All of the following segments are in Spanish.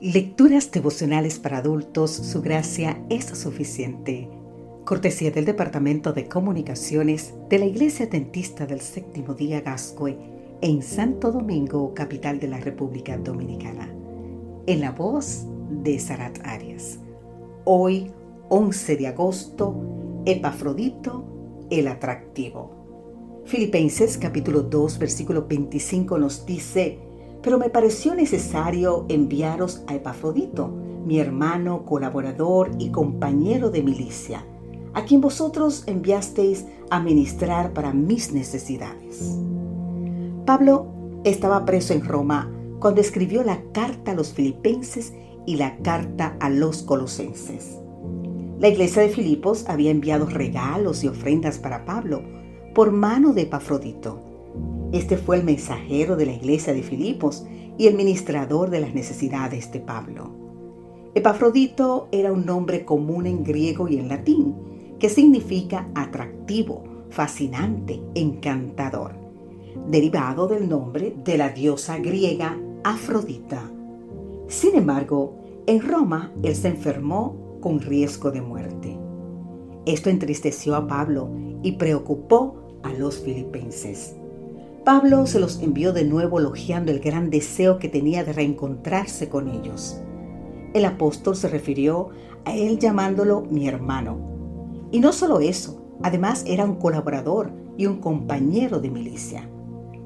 Lecturas devocionales para adultos, su gracia es suficiente. Cortesía del Departamento de Comunicaciones de la Iglesia Dentista del Séptimo Día Gascue en Santo Domingo, capital de la República Dominicana. En la voz de Sarat Arias. Hoy, 11 de agosto, Epafrodito, el atractivo. Filipenses capítulo 2, versículo 25 nos dice, pero me pareció necesario enviaros a Epafrodito, mi hermano, colaborador y compañero de milicia, a quien vosotros enviasteis a ministrar para mis necesidades. Pablo estaba preso en Roma cuando escribió la carta a los filipenses y la carta a los colosenses. La iglesia de Filipos había enviado regalos y ofrendas para Pablo por mano de Epafrodito este fue el mensajero de la iglesia de Filipos y el ministrador de las necesidades de Pablo. Epafrodito era un nombre común en griego y en latín, que significa atractivo, fascinante, encantador, derivado del nombre de la diosa griega Afrodita. Sin embargo, en Roma él se enfermó con riesgo de muerte. Esto entristeció a Pablo y preocupó a los filipenses. Pablo se los envió de nuevo elogiando el gran deseo que tenía de reencontrarse con ellos. El apóstol se refirió a él llamándolo mi hermano. Y no solo eso, además era un colaborador y un compañero de milicia.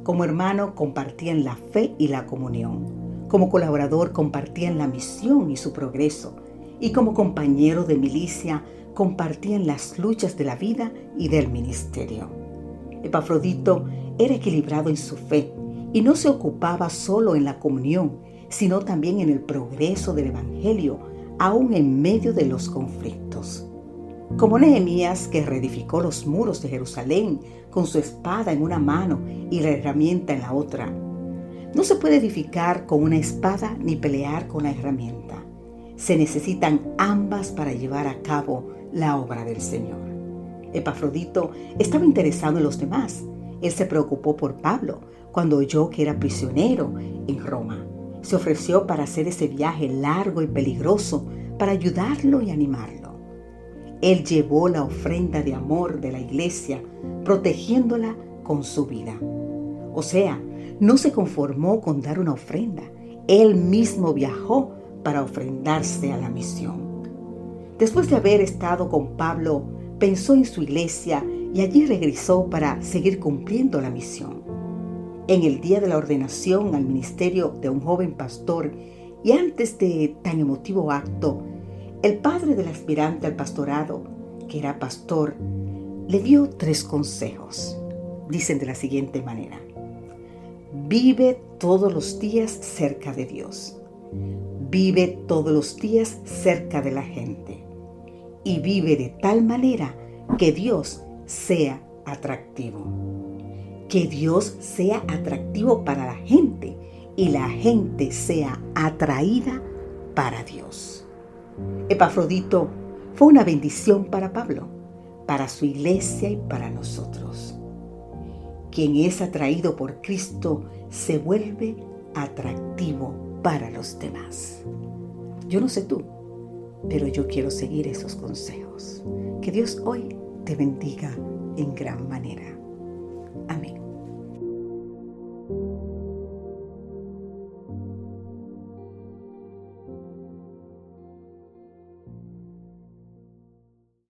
Como hermano compartían la fe y la comunión. Como colaborador compartían la misión y su progreso. Y como compañero de milicia compartían las luchas de la vida y del ministerio. Epafrodito era equilibrado en su fe y no se ocupaba solo en la comunión, sino también en el progreso del Evangelio, aún en medio de los conflictos. Como Nehemías que reedificó los muros de Jerusalén con su espada en una mano y la herramienta en la otra. No se puede edificar con una espada ni pelear con la herramienta. Se necesitan ambas para llevar a cabo la obra del Señor. Epafrodito estaba interesado en los demás. Él se preocupó por Pablo cuando oyó que era prisionero en Roma. Se ofreció para hacer ese viaje largo y peligroso para ayudarlo y animarlo. Él llevó la ofrenda de amor de la iglesia, protegiéndola con su vida. O sea, no se conformó con dar una ofrenda. Él mismo viajó para ofrendarse a la misión. Después de haber estado con Pablo pensó en su iglesia y allí regresó para seguir cumpliendo la misión. En el día de la ordenación al ministerio de un joven pastor y antes de tan emotivo acto, el padre del aspirante al pastorado, que era pastor, le dio tres consejos. Dicen de la siguiente manera. Vive todos los días cerca de Dios. Vive todos los días cerca de la gente y vive de tal manera que Dios sea atractivo. Que Dios sea atractivo para la gente y la gente sea atraída para Dios. Epafrodito fue una bendición para Pablo, para su iglesia y para nosotros. Quien es atraído por Cristo se vuelve atractivo para los demás. Yo no sé tú, pero yo quiero seguir esos consejos. Que Dios hoy te bendiga en gran manera. Amén.